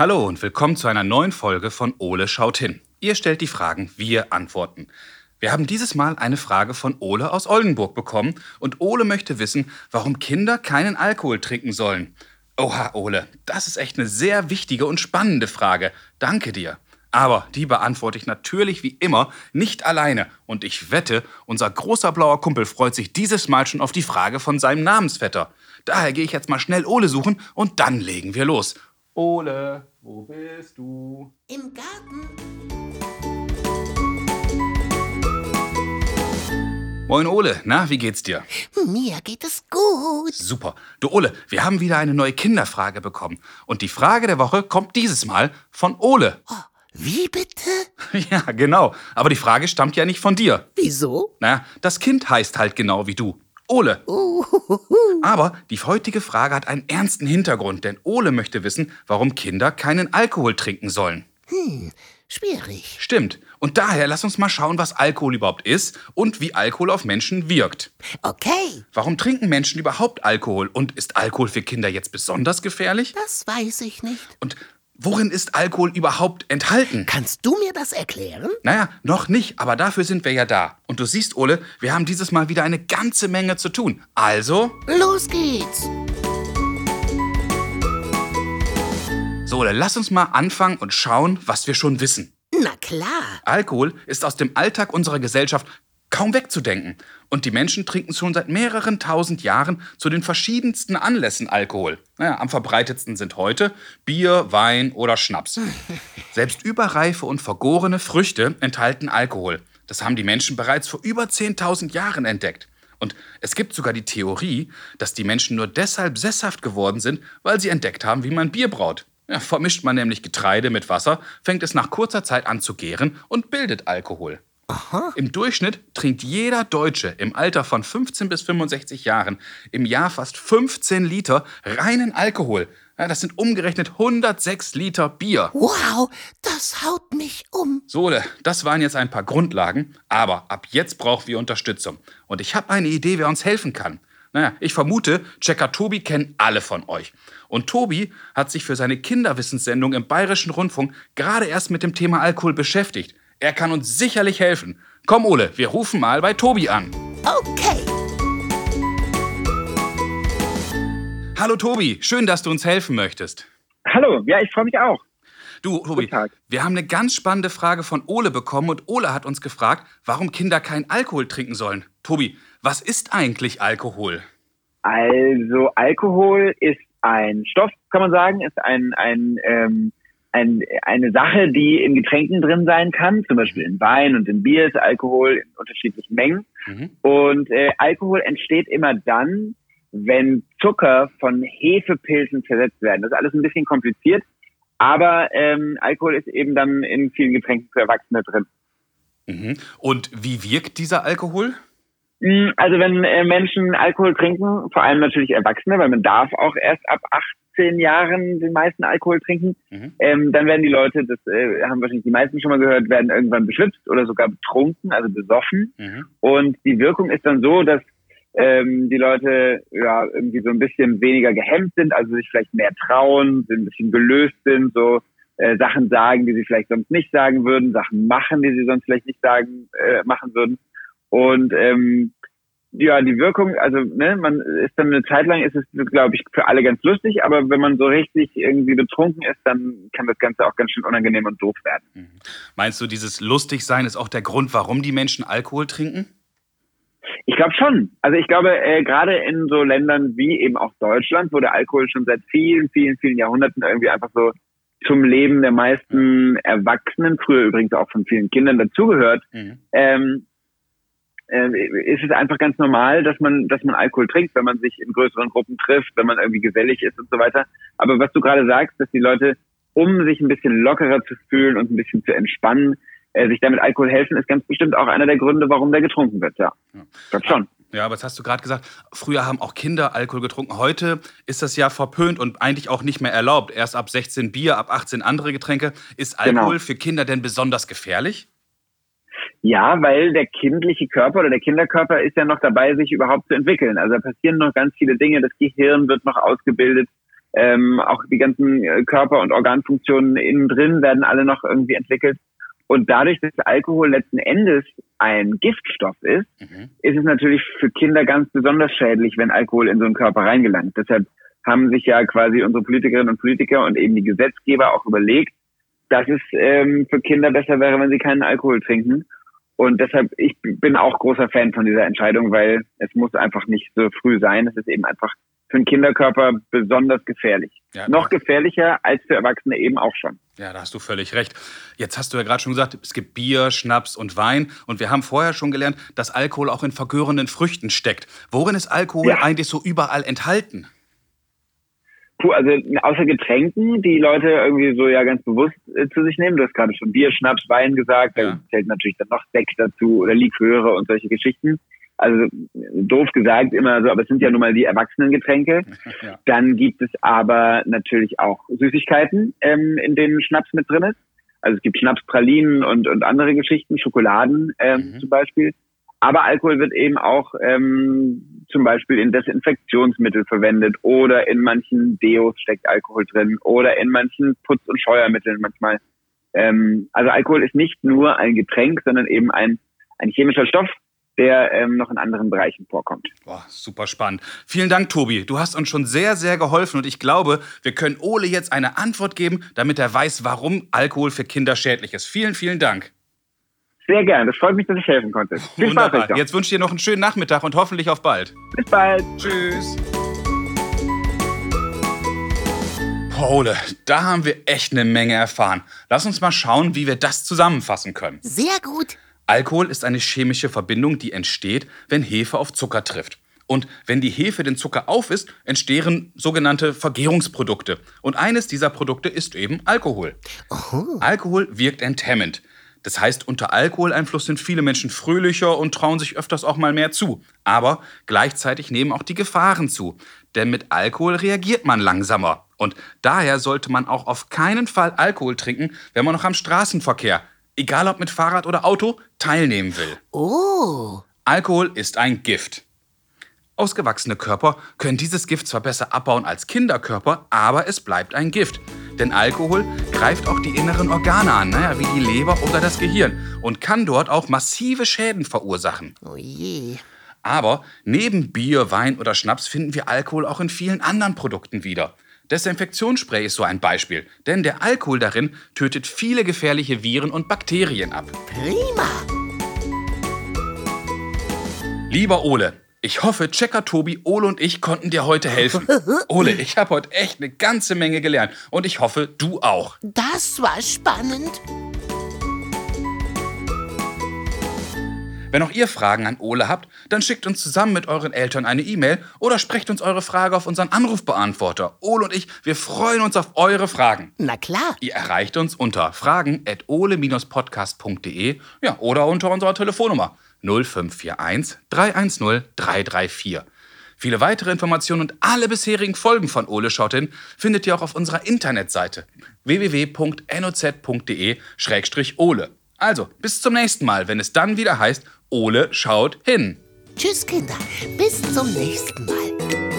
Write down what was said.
Hallo und willkommen zu einer neuen Folge von Ole schaut hin. Ihr stellt die Fragen, wir antworten. Wir haben dieses Mal eine Frage von Ole aus Oldenburg bekommen und Ole möchte wissen, warum Kinder keinen Alkohol trinken sollen. Oha, Ole, das ist echt eine sehr wichtige und spannende Frage. Danke dir. Aber die beantworte ich natürlich wie immer nicht alleine. Und ich wette, unser großer blauer Kumpel freut sich dieses Mal schon auf die Frage von seinem Namensvetter. Daher gehe ich jetzt mal schnell Ole suchen und dann legen wir los. Ole, wo bist du? Im Garten. Moin Ole, na, wie geht's dir? Mir geht es gut. Super. Du Ole, wir haben wieder eine neue Kinderfrage bekommen. Und die Frage der Woche kommt dieses Mal von Ole. Oh, wie bitte? Ja, genau. Aber die Frage stammt ja nicht von dir. Wieso? Na, das Kind heißt halt genau wie du. Ole. Aber die heutige Frage hat einen ernsten Hintergrund, denn Ole möchte wissen, warum Kinder keinen Alkohol trinken sollen. Hm, schwierig. Stimmt. Und daher lass uns mal schauen, was Alkohol überhaupt ist und wie Alkohol auf Menschen wirkt. Okay, Warum trinken Menschen überhaupt Alkohol? Und ist Alkohol für Kinder jetzt besonders gefährlich? das weiß ich nicht. Und worin ist Alkohol überhaupt enthalten? Kannst du mir das erklären? Naja, noch nicht, aber dafür sind wir ja da. Und du siehst, Ole, wir haben dieses Mal wieder eine ganze Menge zu tun. Also, Los geht's. so, Ole, lass uns mal anfangen und schauen, was wir schon wissen. Na klar. Alkohol ist aus dem Alltag unserer Gesellschaft kaum wegzudenken. Und die Menschen trinken schon seit mehreren tausend Jahren zu den verschiedensten Anlässen Alkohol. Naja, am verbreitetsten sind heute Bier, Wein oder Schnaps. Selbst überreife und vergorene Früchte enthalten Alkohol. Das haben die Menschen bereits vor über 10.000 Jahren entdeckt. Und es gibt sogar die Theorie, dass die Menschen nur deshalb sesshaft geworden sind, weil sie entdeckt haben, wie man Bier braut. Ja, vermischt man nämlich Getreide mit Wasser, fängt es nach kurzer Zeit an zu gären und bildet Alkohol. Im Durchschnitt trinkt jeder Deutsche im Alter von 15 bis 65 Jahren im Jahr fast 15 Liter reinen Alkohol. Ja, das sind umgerechnet 106 Liter Bier. Wow, das haut mich um. So, das waren jetzt ein paar Grundlagen, aber ab jetzt brauchen wir Unterstützung. Und ich habe eine Idee, wer uns helfen kann. Naja, ich vermute, Checker Tobi kennen alle von euch. Und Tobi hat sich für seine Kinderwissenssendung im Bayerischen Rundfunk gerade erst mit dem Thema Alkohol beschäftigt. Er kann uns sicherlich helfen. Komm, Ole, wir rufen mal bei Tobi an. Okay. Hallo Tobi, schön, dass du uns helfen möchtest. Hallo, ja, ich freue mich auch. Du, Tobi, Guten Tag. wir haben eine ganz spannende Frage von Ole bekommen und Ole hat uns gefragt, warum Kinder keinen Alkohol trinken sollen. Tobi, was ist eigentlich Alkohol? Also Alkohol ist ein Stoff, kann man sagen, ist ein, ein, ähm, ein, eine Sache, die in Getränken drin sein kann, zum Beispiel in Wein und in Bier ist Alkohol in unterschiedlichen Mengen. Mhm. Und äh, Alkohol entsteht immer dann, wenn Zucker von Hefepilzen zersetzt werden. Das ist alles ein bisschen kompliziert, aber ähm, Alkohol ist eben dann in vielen Getränken für Erwachsene drin. Mhm. Und wie wirkt dieser Alkohol? Mm, Also wenn äh, Menschen Alkohol trinken, vor allem natürlich Erwachsene, weil man darf auch erst ab 18 Jahren den meisten Alkohol trinken, Mhm. ähm, dann werden die Leute, das äh, haben wahrscheinlich die meisten schon mal gehört, werden irgendwann beschwipst oder sogar betrunken, also besoffen. Mhm. Und die Wirkung ist dann so, dass ähm, die Leute ja irgendwie so ein bisschen weniger gehemmt sind, also sich vielleicht mehr trauen, sind ein bisschen gelöst sind, so äh, Sachen sagen, die sie vielleicht sonst nicht sagen würden, Sachen machen, die sie sonst vielleicht nicht sagen äh, machen würden. Und ähm, ja, die Wirkung, also ne, man ist dann eine Zeit lang ist es, glaube ich, für alle ganz lustig, aber wenn man so richtig irgendwie betrunken ist, dann kann das Ganze auch ganz schön unangenehm und doof werden. Mhm. Meinst du, dieses Lustigsein ist auch der Grund, warum die Menschen Alkohol trinken? Ich glaube schon. Also ich glaube, äh, gerade in so Ländern wie eben auch Deutschland, wo der Alkohol schon seit vielen, vielen, vielen Jahrhunderten irgendwie einfach so zum Leben der meisten Erwachsenen, früher übrigens auch von vielen Kindern dazugehört, Mhm. ähm, äh, ist es einfach ganz normal, dass man, dass man Alkohol trinkt, wenn man sich in größeren Gruppen trifft, wenn man irgendwie gesellig ist und so weiter. Aber was du gerade sagst, dass die Leute, um sich ein bisschen lockerer zu fühlen und ein bisschen zu entspannen, äh, sich damit Alkohol helfen, ist ganz bestimmt auch einer der Gründe, warum der getrunken wird, ja. Ja. Glaub schon. Ja, aber jetzt hast du gerade gesagt, früher haben auch Kinder Alkohol getrunken. Heute ist das ja verpönt und eigentlich auch nicht mehr erlaubt. Erst ab 16 Bier, ab 18 andere Getränke. Ist Alkohol Genau. für Kinder denn besonders gefährlich? Ja, weil der kindliche Körper oder der Kinderkörper ist ja noch dabei, sich überhaupt zu entwickeln. Also da passieren noch ganz viele Dinge. Das Gehirn wird noch ausgebildet. Ähm, auch die ganzen äh, Körper- und Organfunktionen innen drin werden alle noch irgendwie entwickelt. Und dadurch, dass Alkohol letzten Endes ein Giftstoff ist, Mhm. ist es natürlich für Kinder ganz besonders schädlich, wenn Alkohol in so einen Körper reingelangt. Deshalb haben sich ja quasi unsere Politikerinnen und Politiker und eben die Gesetzgeber auch überlegt, dass es ähm, für Kinder besser wäre, wenn sie keinen Alkohol trinken. Und deshalb, ich bin auch großer Fan von dieser Entscheidung, weil es muss einfach nicht so früh sein. Es ist eben einfach für den Kinderkörper besonders gefährlich. Ja, Noch gefährlicher als für Erwachsene eben auch schon. Ja, da hast du völlig recht. Jetzt hast du ja gerade schon gesagt, es gibt Bier, Schnaps und Wein. Und wir haben vorher schon gelernt, dass Alkohol auch in vergörenden Früchten steckt. Worin ist Alkohol Ja. eigentlich so überall enthalten? Puh, also außer Getränken, die Leute irgendwie so ja ganz bewusst äh, zu sich nehmen. Du hast gerade schon Bier, Schnaps, Wein gesagt. Da Ja. zählt natürlich dann noch Sekt dazu oder Liköre und solche Geschichten. Also doof gesagt immer so, aber es sind ja nun mal die Erwachsenengetränke. Ja. Dann gibt es aber natürlich auch Süßigkeiten, ähm, in denen Schnaps mit drin ist. Also es gibt Schnapspralinen und, und andere Geschichten, Schokoladen ähm, Mhm. zum Beispiel. Aber Alkohol wird eben auch ähm, zum Beispiel in Desinfektionsmittel verwendet oder in manchen Deos steckt Alkohol drin oder in manchen Putz- und Scheuermitteln manchmal. Ähm, also Alkohol ist nicht nur ein Getränk, sondern eben ein, ein chemischer Stoff, der ähm, noch in anderen Bereichen vorkommt. Boah, super spannend. Vielen Dank, Tobi. Du hast uns schon sehr, sehr geholfen und ich glaube, wir können Ole jetzt eine Antwort geben, damit er weiß, warum Alkohol für Kinder schädlich ist. Vielen, vielen Dank. Sehr gern. Das freut mich, dass ich helfen konnte. Viel Spaß Wunderbar. noch. Jetzt wünsche ich dir noch einen schönen Nachmittag und hoffentlich auf bald. Bis bald. Tschüss. Ole, da haben wir echt eine Menge erfahren. Lass uns mal schauen, wie wir das zusammenfassen können. Sehr gut. Alkohol ist eine chemische Verbindung, die entsteht, wenn Hefe auf Zucker trifft. Und wenn die Hefe den Zucker aufisst, entstehen sogenannte Vergärungsprodukte. Und eines dieser Produkte ist eben Alkohol. Alkohol wirkt enthemmend. Das heißt, unter Alkoholeinfluss sind viele Menschen fröhlicher und trauen sich öfters auch mal mehr zu. Aber gleichzeitig nehmen auch die Gefahren zu. Denn mit Alkohol reagiert man langsamer. Und daher sollte man auch auf keinen Fall Alkohol trinken, wenn man noch am Straßenverkehr, egal ob mit Fahrrad oder Auto, teilnehmen will. Oh. Alkohol ist ein Gift. Ausgewachsene Körper können dieses Gift zwar besser abbauen als Kinderkörper, aber es bleibt ein Gift. Denn Alkohol greift auch die inneren Organe an, naja, wie die Leber oder das Gehirn, und kann dort auch massive Schäden verursachen. Oh je. Aber neben Bier, Wein oder Schnaps finden wir Alkohol auch in vielen anderen Produkten wieder. Desinfektionsspray ist so ein Beispiel, denn der Alkohol darin tötet viele gefährliche Viren und Bakterien ab. Prima. Lieber Ole, ich hoffe, Checker Tobi, Ole und ich konnten dir heute helfen. Ole, ich habe heute echt eine ganze Menge gelernt und ich hoffe, du auch. Das war spannend. Wenn auch ihr Fragen an Ole habt, dann schickt uns zusammen mit euren Eltern eine E-Mail oder sprecht uns eure Frage auf unseren Anrufbeantworter. Ole und ich, wir freuen uns auf eure Fragen. Na klar. Ihr erreicht uns unter fragen.ole-podcast.de ja, oder unter unserer Telefonnummer 0541 310 334. Viele weitere Informationen und alle bisherigen Folgen von Ole schaut hin findet ihr auch auf unserer Internetseite www.noz.de-ole. Also, bis zum nächsten Mal, wenn es dann wieder heißt, Ole schaut hin. Tschüss, Kinder. Bis zum nächsten Mal.